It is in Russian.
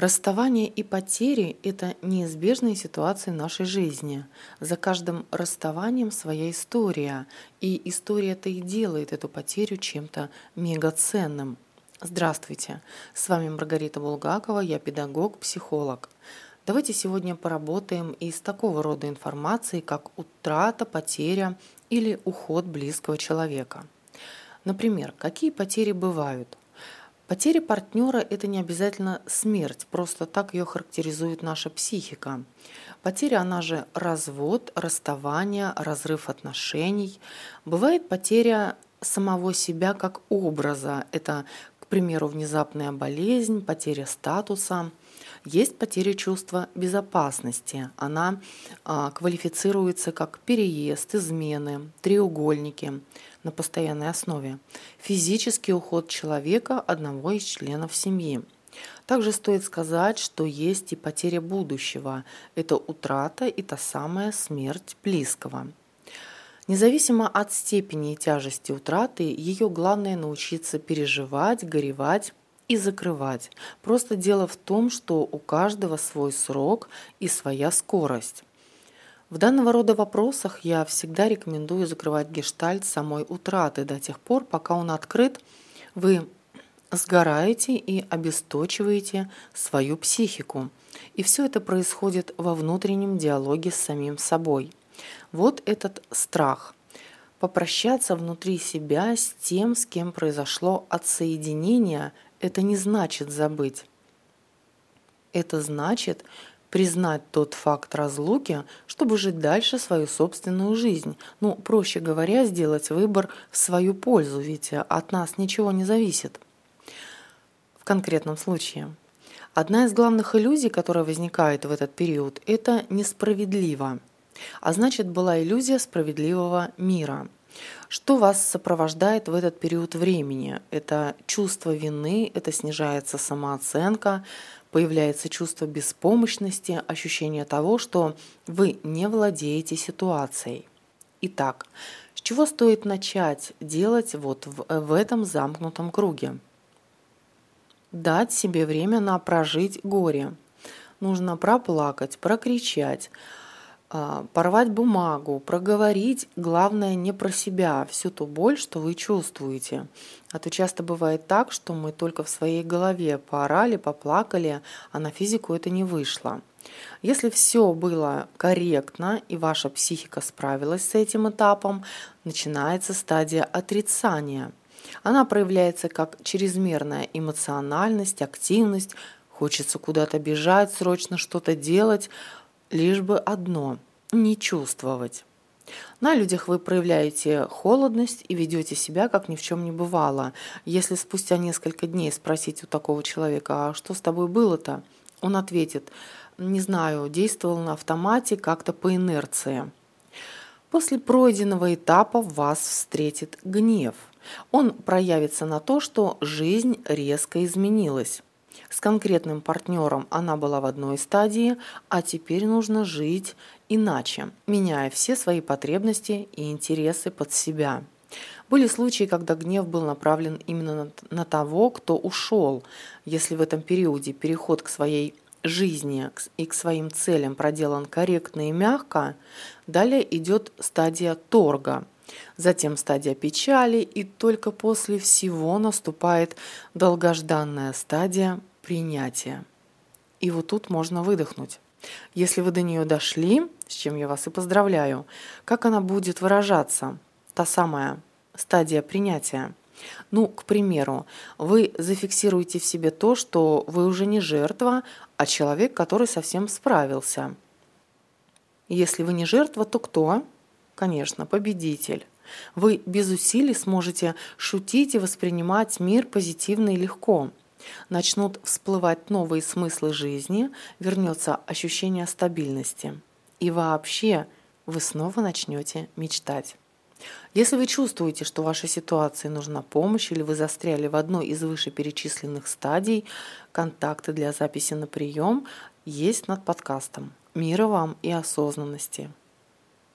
Расставание и потери – это неизбежные ситуации нашей жизни. За каждым расставанием своя история, и история-то и делает эту потерю чем-то мегаценным. Здравствуйте, с вами Маргарита Булгакова, я педагог, психолог. Давайте сегодня поработаем из такого рода информации, как утрата, потеря или уход близкого человека. Например, какие потери бывают? Потеря партнера – это не обязательно смерть, просто так ее характеризует наша психика. Потеря, она же развод, расставание, разрыв отношений. Бывает потеря самого себя как образа. Это, к примеру, внезапная болезнь, потеря статуса. Есть потеря чувства безопасности. Она а, квалифицируется как переезд, измены, треугольники – на постоянной основе, физический уход человека одного из членов семьи. Также стоит сказать, что есть и потеря будущего. Это утрата и та самая смерть близкого. Независимо от степени и тяжести утраты, ее главное научиться переживать, горевать и закрывать. Просто дело в том, что у каждого свой срок и своя скорость. В данного рода вопросах я всегда рекомендую закрывать гештальт самой утраты до тех пор, пока он открыт, вы сгораете и обесточиваете свою психику. И все это происходит во внутреннем диалоге с самим собой. Вот этот страх. Попрощаться внутри себя с тем, с кем произошло отсоединение, это не значит забыть. Это значит признать тот факт разлуки, чтобы жить дальше свою собственную жизнь. Ну, проще говоря, сделать выбор в свою пользу, ведь от нас ничего не зависит. В конкретном случае. Одна из главных иллюзий, которая возникает в этот период, это несправедливо. А значит, была иллюзия справедливого мира. Что вас сопровождает в этот период времени? Это чувство вины, это снижается самооценка, появляется чувство беспомощности, ощущение того, что вы не владеете ситуацией. Итак, с чего стоит начать делать вот в, в этом замкнутом круге? Дать себе время на прожить горе. Нужно проплакать, прокричать, порвать бумагу, проговорить, главное не про себя, всю ту боль, что вы чувствуете. А то часто бывает так, что мы только в своей голове поорали, поплакали, а на физику это не вышло. Если все было корректно и ваша психика справилась с этим этапом, начинается стадия отрицания. Она проявляется как чрезмерная эмоциональность, активность, хочется куда-то бежать, срочно что-то делать, лишь бы одно – не чувствовать. На людях вы проявляете холодность и ведете себя, как ни в чем не бывало. Если спустя несколько дней спросить у такого человека, а что с тобой было-то, он ответит, не знаю, действовал на автомате как-то по инерции. После пройденного этапа вас встретит гнев. Он проявится на то, что жизнь резко изменилась. С конкретным партнером она была в одной стадии, а теперь нужно жить иначе, меняя все свои потребности и интересы под себя. Были случаи, когда гнев был направлен именно на того, кто ушел. Если в этом периоде переход к своей жизни и к своим целям проделан корректно и мягко, далее идет стадия торга, затем стадия печали, и только после всего наступает долгожданная стадия принятия. И вот тут можно выдохнуть. Если вы до нее дошли, с чем я вас и поздравляю, как она будет выражаться? Та самая стадия принятия. Ну, к примеру, вы зафиксируете в себе то, что вы уже не жертва, а человек, который совсем справился. Если вы не жертва, то кто? Конечно, победитель. Вы без усилий сможете шутить и воспринимать мир позитивно и легко. Начнут всплывать новые смыслы жизни, вернется ощущение стабильности. И вообще вы снова начнете мечтать. Если вы чувствуете, что вашей ситуации нужна помощь или вы застряли в одной из вышеперечисленных стадий, контакты для записи на прием есть над подкастом. Мира вам и осознанности.